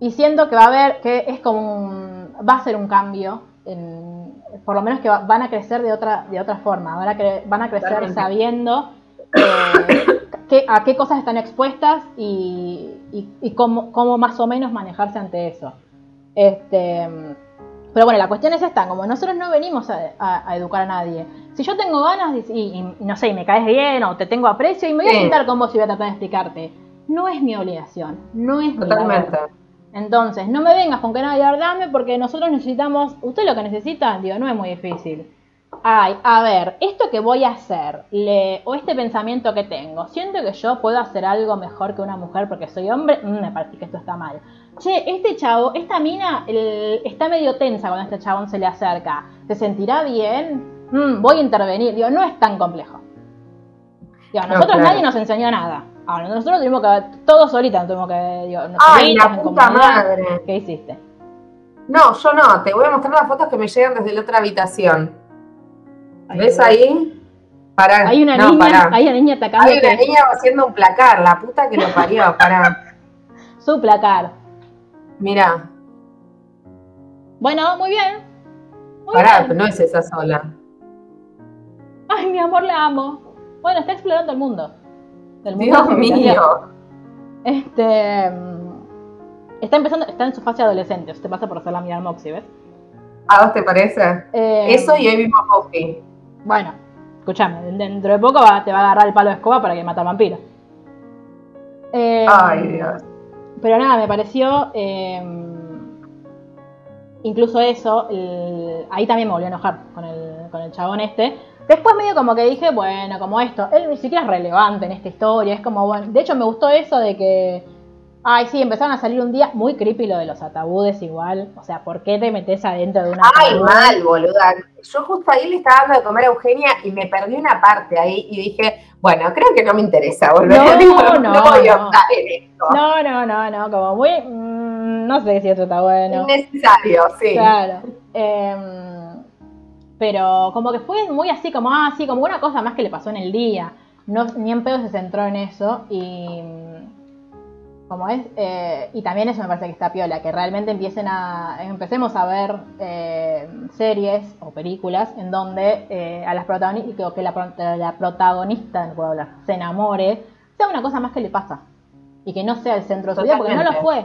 Y siento que va a haber, que es como un, va a ser un cambio, en- por lo menos que va- van a crecer de otra, de otra forma, van a, cre- van a crecer sabiendo eh, qué- a qué cosas están expuestas y, y- y cómo, cómo más o menos manejarse ante eso. Este, pero bueno, la cuestión es esta, como nosotros no venimos a, a- a educar a nadie. Si yo tengo ganas y, no sé, y me caes bien o te tengo aprecio y me voy a sentar con vos y voy a tratar de explicarte, no es mi obligación, no es mi Totalmente. labor. Entonces, no me vengas con que nadie dame porque nosotros necesitamos, usted lo que necesita, digo, no es muy difícil. Ay, a ver, esto que voy a hacer, le, o este pensamiento que tengo, siento que yo puedo hacer algo mejor que una mujer porque soy hombre, Mm, me parece que esto está mal. Che, este chavo, esta mina el- está medio tensa cuando este chabón se le acerca. ¿Se sentirá bien? Mm, voy a intervenir. Digo, no es tan complejo. Digo, a No, nosotros claro. nadie nos enseñó nada. Ahora, nosotros tuvimos que, todos solitas tuvimos que, digo, Ay, la puta madre. ¿Qué hiciste? No, yo no, te voy a mostrar las fotos que me llegan desde la otra habitación. Ay, ¿Ves ahí? Pará. Hay una no, niña, pará. hay una niña atacando Hay una niña haciendo un placar, la puta que lo parió, <laughs> pará. su placar. Mira, Bueno, muy bien. Muy pará, bien. no es esa sola. Ay, mi amor, la amo. Bueno, está explorando el mundo. El mundo Dios mío. Este. mm, Está empezando, está en su fase adolescente. Usted pasa por hacer la mirada Moxie, ¿ves? ¿A vos te parece? Eh, Eso y hoy vimos Buffy. Bueno, escúchame, dentro de poco va- te va a agarrar el palo de escoba para que mate al vampiro. Eh, Ay, Dios. Pero nada, me pareció. eh, incluso eso, el- ahí también me volvió a enojar con el, con el chabón este. Después medio como que dije, bueno, como esto, él ni siquiera es relevante en esta historia, es como, bueno, de hecho me gustó eso de que, Ay, sí, empezaron a salir un día muy creepy lo de los ataúdes igual. O sea, ¿por qué te metes adentro de una Ay, ataúd? mal, boluda. Yo justo ahí le estaba dando de comer a Eugenia y me perdí una parte ahí y dije, bueno, creo que no me interesa volver. No, Digo, no, voy a no. en esto. No, no, no, no, como muy... mm, no sé si esto está bueno. Innecesario, sí. Claro. Em, pero como que fue muy así, como, ah, sí, como una cosa más que le pasó en el día. No, ni en pedo se centró en eso y... Como es, eh, y también eso me parece que está piola, que realmente empiecen a, empecemos a ver eh, series o películas en donde eh, a las protagonistas, que la, pro- la protagonista, no puedo hablar, se enamore, sea una cosa más que le pasa. Y que no sea el centro de su vida, porque no lo fue.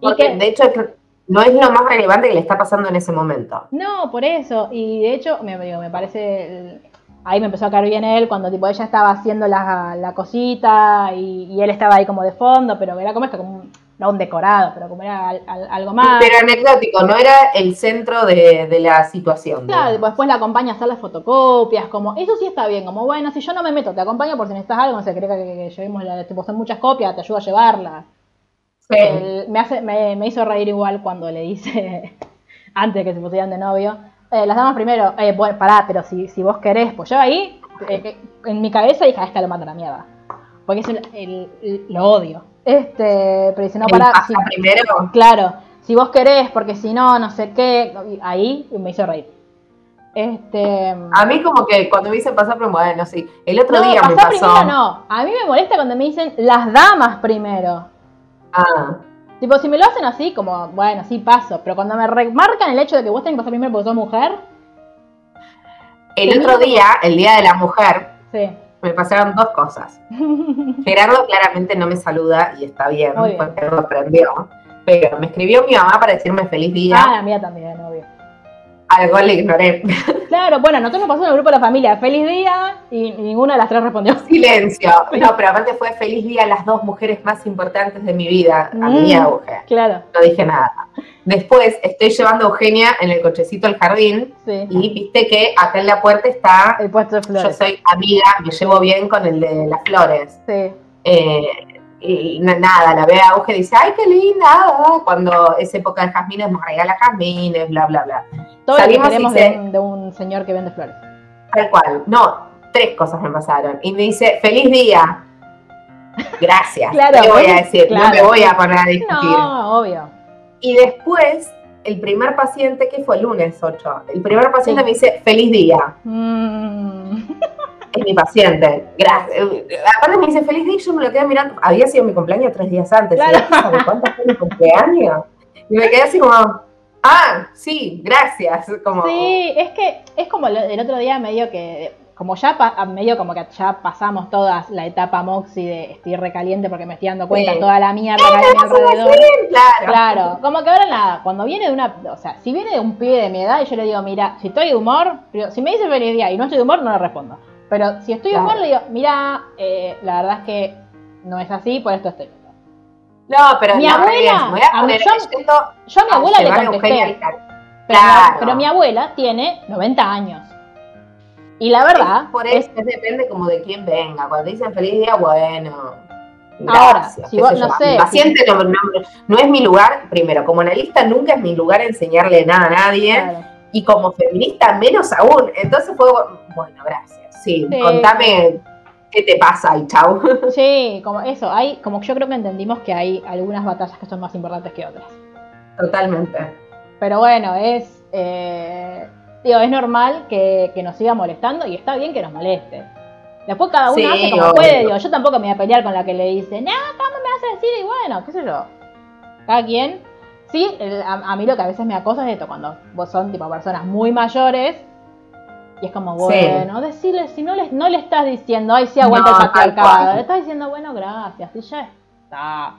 Y Porque que, de hecho no es lo más relevante que le está pasando en ese momento. No, por eso. Y de hecho, me, digo, me parece. Ahí me empezó a caer bien él cuando tipo ella estaba haciendo la, la cosita y, y él estaba ahí como de fondo, pero era como esto, como un, no un decorado, pero como era al- al- algo más. Pero anecdótico, no era el centro de, de la situación. Claro, digamos. después la acompaña a hacer las fotocopias, como, eso sí está bien, como, bueno, si yo no me meto, te acompaño por si necesitas algo, no sé, cree que, que llevemos la, tipo, son muchas copias, te ayudo a llevarlas. Sí. Me, hace, me, me hizo reír igual cuando le dice, <laughs> antes de que se pusieran de novio, eh, las damas primero, eh, bueno, pará, pero si, si vos querés, pues yo ahí, eh, en mi cabeza dije, a esta lo mata la mierda. Porque es el, el- el- lo odio. Este, pero dice, no, pará, si- primero. claro, si vos querés, porque si no, no sé qué, ahí me hizo reír. Este, A mí como que cuando me dicen pasar primero, bueno, sí. El otro no, día me pasó. primero no, a mí me molesta cuando me dicen las damas primero. Ah, Tipo, si me lo hacen así, como, bueno, sí paso. Pero cuando me remarcan el hecho de que vos tenés que pasar primero porque sos mujer, el otro día, el día de la mujer, sí. me pasaron dos cosas. <laughs> Gerardo claramente no me saluda y está bien, bien. porque lo aprendió. Pero me escribió mi mamá para decirme feliz día. Ah, la mía también, obvio. Algo le ignoré. <laughs> Claro, bueno, nosotros nos pasó en el grupo de la familia. Feliz día y ninguna de las tres respondió. <laughs> Silencio. No, pero aparte fue feliz día a las dos mujeres más importantes de mi vida, y a Mm. Eugenia. Claro, No dije nada. Después estoy llevando a Eugenia en el cochecito al jardín sí. y viste que acá en la puerta está, El puesto de yo flores. soy amiga, me llevo bien con el de las flores. Sí. Eh, y na- nada, la ve a Euge y dice, ay, qué linda. Cuando es época de jazmines, nos regala jazmines, bla, bla, bla. Todo lo que Salimos queremos se- de, un, de un señor que vende flores. Tal cual. No, tres cosas me pasaron. Y me dice, feliz día. Gracias. <laughs> Claro, ¿Qué le voy a decir? No me voy a poner a discutir. No, obvio. Y después, el primer paciente, que fue el lunes 8, el primer paciente Sí. me dice, feliz día. Mm. <laughs> Es mi paciente. Gracias. Aparte me dice, feliz día, y yo me lo quedé mirando. Había sido mi cumpleaños tres días antes. Claro. Y yo, ¿sabe cuánto fue mi cumpleaños? Y me quedé así como, ah, sí, gracias. Como, Sí, es que es como el otro día medio que, como ya pa- medio como que ya pasamos todas la etapa Moxie de estoy recaliente porque me estoy dando cuenta Sí. toda la mierda que hay alrededor. claro. Claro, como que ahora nada, cuando viene de una, o sea, si viene de un pibe de mi edad y yo le digo, mira, si estoy de humor, si me dice feliz día y no estoy de humor, no le respondo. Pero si estoy humor, Claro. le digo, mira, eh, la verdad es que no es así, por esto estoy. No, pero Mi no, abuela, voy a poner yo- a mi abuela le contesté, pero, mi- Claro. pero mi abuela tiene 90 años. Y la verdad, Es por es- eso, es depende como de quién venga. Cuando dicen feliz día, bueno. Ahora, Gracias, si qué vos- no sé, paciente no, no- no es mi lugar, primero, como analista nunca es mi lugar enseñarle nada a nadie, claro. y como feminista menos aún. Entonces fue, bueno, gracias. Sí, Sí, contame qué te pasa y chau. <laughs> Sí, como eso, hay, como yo creo que entendimos que hay algunas batallas que son más importantes que otras. Totalmente. Pero bueno, es. eh, digo, es normal que, que nos siga molestando y está bien que nos moleste. Después cada uno Sí, hace como obvio. puede, digo, yo tampoco me voy a pelear con la que le dice, no, ¿cómo me vas a decir? Y bueno, qué sé yo. Cada quien. Sí, el- a, a mí lo que a veces me acosa es esto, cuando vos son tipo personas muy mayores y es como, Sí. bueno, decirle, si no le, no le estás diciendo, ay, sí, aguanta No, el patriarcado, le estás diciendo, bueno, gracias, y ya está.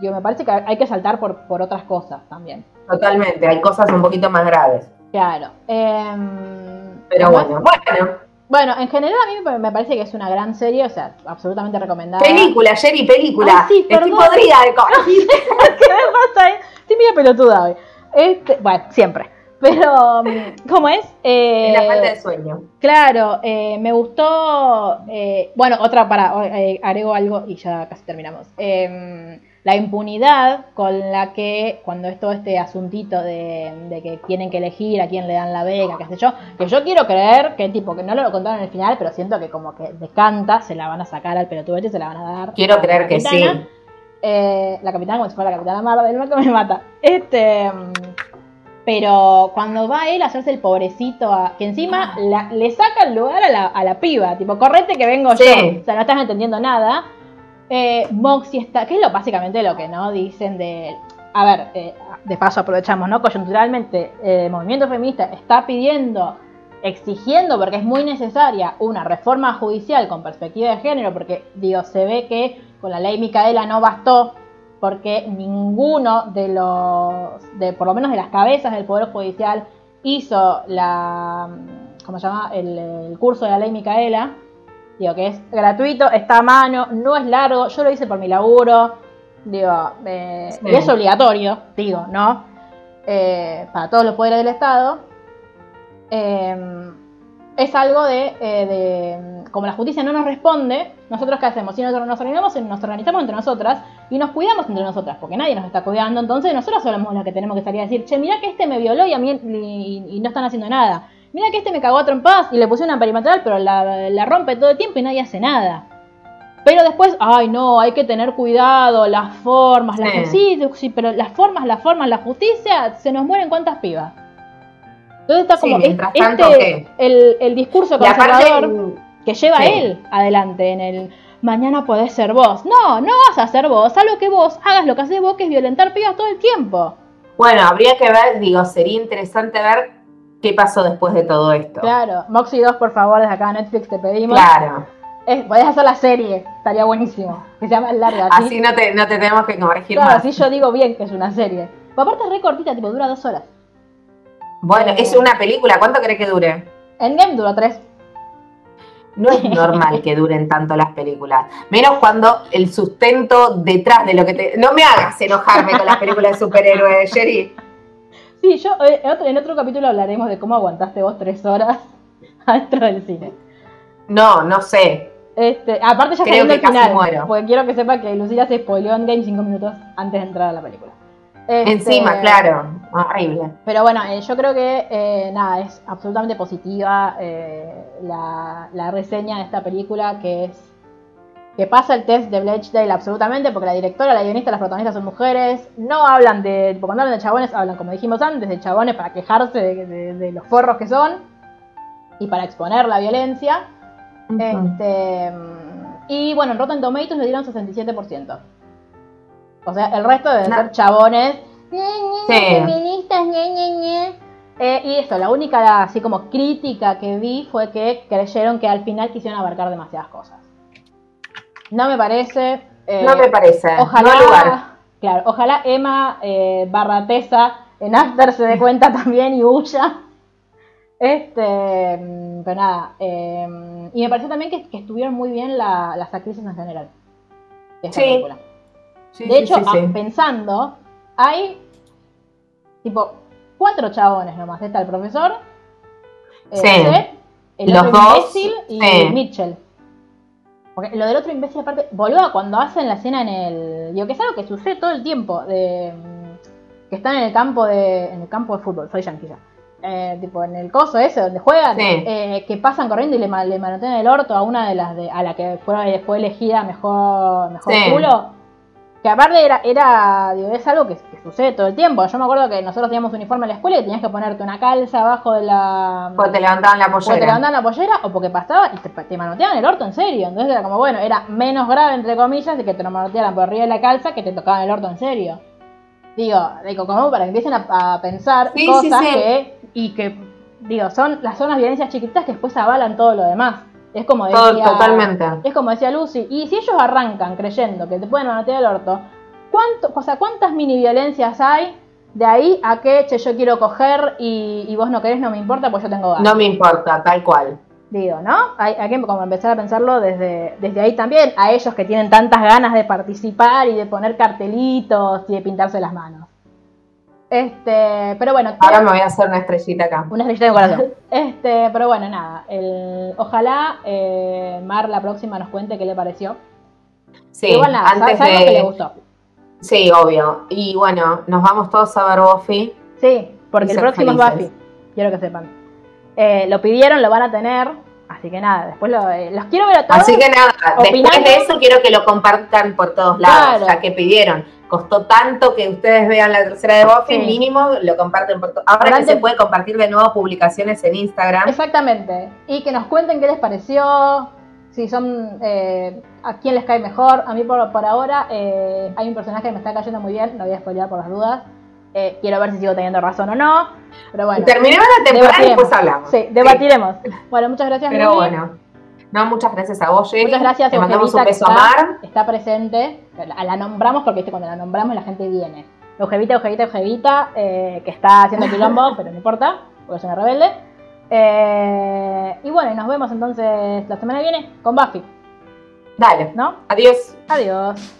Yo me parece que hay que saltar por, por otras cosas también. Totalmente. Hay cosas un poquito más graves. Claro. em, Pero bueno, bueno. Bueno, en general a mí me- parece que es una gran serie, o sea, absolutamente recomendada. Película, Jerry, película. Ay, sí, Estoy podrida de cosas. <laughs> ¿Qué me pasa? Estoy medio pelotuda hoy. Este, bueno, siempre. Pero, <laughs> ¿cómo es? Eh, la falta de sueño. Claro, eh, me gustó. eh, bueno, otra para. eh, agrego algo y ya casi terminamos. Eh, la impunidad con la que, cuando es todo este asuntito de, de que tienen que elegir a quién le dan la beca, qué sé yo, que yo quiero creer que tipo, que no lo contaron en el final, pero siento que como que decanta, se la van a sacar al pelotudo y se la van a dar. Quiero a la creer que sí. capitana. Eh, la capitana, como si fuera la capitana Marvel, el que me mata. Este. Pero cuando va él a hacerse el pobrecito, a- que encima la- le saca el lugar a la, a la piba, tipo, correte que vengo Sí. yo. O sea, no estás entendiendo nada. Eh, Moxie está, que es lo básicamente lo que no dicen de. A ver, eh, de paso aprovechamos, ¿no? Coyunturalmente, eh, el movimiento feminista está pidiendo, exigiendo, porque es muy necesaria, una reforma judicial con perspectiva de género, porque, digo, se ve que con la ley Micaela no bastó, porque ninguno de los, de por lo menos de las cabezas del Poder Judicial, hizo la, ¿cómo se llama? El, el curso de la ley Micaela. Digo, que es gratuito, está a mano, no es largo, yo lo hice por mi laburo, digo, eh, Sí. y es obligatorio, digo, ¿no? Eh, para todos los poderes del Estado. Eh, es algo de, eh, de, como la justicia no nos responde, nosotros qué hacemos? Si nosotros nos organizamos, nos organizamos entre nosotras y nos cuidamos entre nosotras, porque nadie nos está cuidando, entonces nosotros somos las que tenemos que salir a decir, che, mira que este me violó y a mí y, y no están haciendo nada. Mira que este me cagó a trompadas y le puse una perimetral, pero la, la rompe todo el tiempo y nadie hace nada. Pero después, ay no, hay que tener cuidado, las formas, las Sí. sí, sí, pero las formas, las formas, la justicia, se nos mueren cuántas pibas. Entonces está Sí, como mientras tanto, este, el, el discurso aparte, conservador que lleva sí. él adelante en el mañana podés ser vos. No, no vas a ser vos, algo que vos hagas lo que haces vos, que es violentar pibas todo el tiempo. bueno, habría que ver, digo, sería interesante ver qué pasó después de todo esto. Claro, Moxie 2, por favor, desde acá a Netflix te pedimos. Claro. Es- podés hacer la serie, estaría buenísimo. Que sea más larga. ¿sí? Así no te, no te tenemos que corregir Claro, más. así yo digo bien que es una serie. Pero aparte es re cortita, tipo, dura dos horas. Bueno, es una película, ¿cuánto crees que dure? Endgame duró tres. No es <laughs> normal que duren tanto las películas. Menos cuando el sustento detrás de lo que te. No me hagas enojarme con las películas de superhéroes, Jerry. Sí, yo eh, en otro, en otro capítulo hablaremos de cómo aguantaste vos tres horas <laughs> adentro del cine. No, no sé. Este, aparte ya Creo saliendo el que casi final, muero. porque quiero que sepa que Lucila se spoileó en Game 5 minutos antes de entrar a la película. Este, Encima, claro. Horrible. Pero bueno, eh, yo creo que eh, nada, es absolutamente positiva eh, la, la reseña de esta película que es que pasa el test de Blechdale absolutamente porque la directora, la guionista, las protagonistas son mujeres, no hablan de, cuando hablan de chabones, hablan como dijimos antes, de chabones para quejarse de, de- de los forros que son y para exponer la violencia. Este, y bueno, en Rotten Tomatoes le dieron 67%. O sea, el resto deben No. ser chabones. Sí. Feministas, ñe, ñe, ñe. Eh, y eso, la única así como crítica que vi fue que creyeron que al final quisieron abarcar demasiadas cosas. No me parece. eh, no me parece. Ojalá, No lugar. claro, ojalá Emma eh, Barratesa en After se dé cuenta <laughs> también y huya. Este, mm, pero nada. eh, y me pareció también que, que estuvieron muy bien la- las actrices en general. de esta Sí. película. Sí, De hecho, sí, sí. ah, pensando, hay tipo cuatro chabones nomás. Está el profesor, el Los otro dos, imbécil y. Mitchell. Porque lo del otro imbécil aparte, boludo, cuando hacen la escena en el. Digo, que es algo que sucede todo el tiempo. De, que están en el campo de. En el campo de fútbol, soy yanquilla. Eh, tipo en el coso ese donde juegan, Sí. eh, que pasan corriendo y le, le manotean el orto a una de las de, a la que fue, fue elegida mejor, mejor Sí. culo. Que aparte era, era digo, es algo que, que sucede todo el tiempo. Yo me acuerdo que nosotros teníamos uniforme en la escuela y tenías que ponerte una calza abajo de la. Porque te levantaban la porque te pollera. levantaban la pollera o porque pasaba y te, te manoteaban el orto en serio. Entonces era como, bueno, era menos grave, entre comillas, de que te lo manotearan por arriba de la calza que te tocaban el orto en serio. Digo, digo como para que empiecen a, a pensar Sí, sí, cosas sí. que. Y que, digo, son las zonas violencias chiquititas que después avalan todo lo demás. Es como decía. totalmente. Es como decía Lucy, y si ellos arrancan creyendo que te pueden manotear el orto, ¿cuánto, o sea, ¿cuántas mini violencias hay de ahí a que, che, yo quiero coger y, y vos no querés, no me importa, pues yo tengo ganas? No me importa, tal cual. Digo, ¿no? Hay, hay que como empezar a pensarlo desde, desde ahí también, a ellos que tienen tantas ganas de participar y de poner cartelitos y de pintarse las manos. Este, pero bueno, Ahora me voy a hacer una estrellita acá. una estrellita de corazón. <laughs> Este, pero bueno, nada. El, ojalá eh, Mar la próxima nos cuente qué le pareció. Sí, Igual nada, antes sabemos que le de. gustó. Sí, obvio. Y bueno, nos vamos todos a ver Buffy. Sí, porque el próximo es. Buffy. Quiero que sepan. Eh, lo pidieron, lo van a tener. Así que nada, después lo- eh, los quiero ver a todos. Así que nada, opinando. después de eso quiero que lo compartan por todos lados, Claro. ya que pidieron. Costó tanto que ustedes vean la tercera de Buffy, Sí. mínimo lo comparten por. Ahora Adelante. que se puede compartir de nuevo publicaciones en Instagram. Exactamente. Y que nos cuenten qué les pareció, si son, eh, a quién les cae mejor. A mí por, por ahora eh, hay un personaje que me está cayendo muy bien, no voy a spoilear por las dudas. Eh, quiero ver si sigo teniendo razón o no. Pero bueno, Terminemos la temporada y después hablamos. Sí, debatiremos. Bueno, muchas gracias. Pero bueno. No, muchas gracias a vos, Jenny. Muchas gracias, Te mandamos un beso a está- Mar. Está presente. La, la nombramos porque ¿viste? cuando la nombramos la gente viene. Eugevita, Eugevita, Eugevita, eh, que está haciendo quilombo, <laughs> pero no importa, porque es una rebelde. Eh, y bueno, y nos vemos entonces la semana que viene con Buffy, Dale. ¿no? Adiós. Adiós.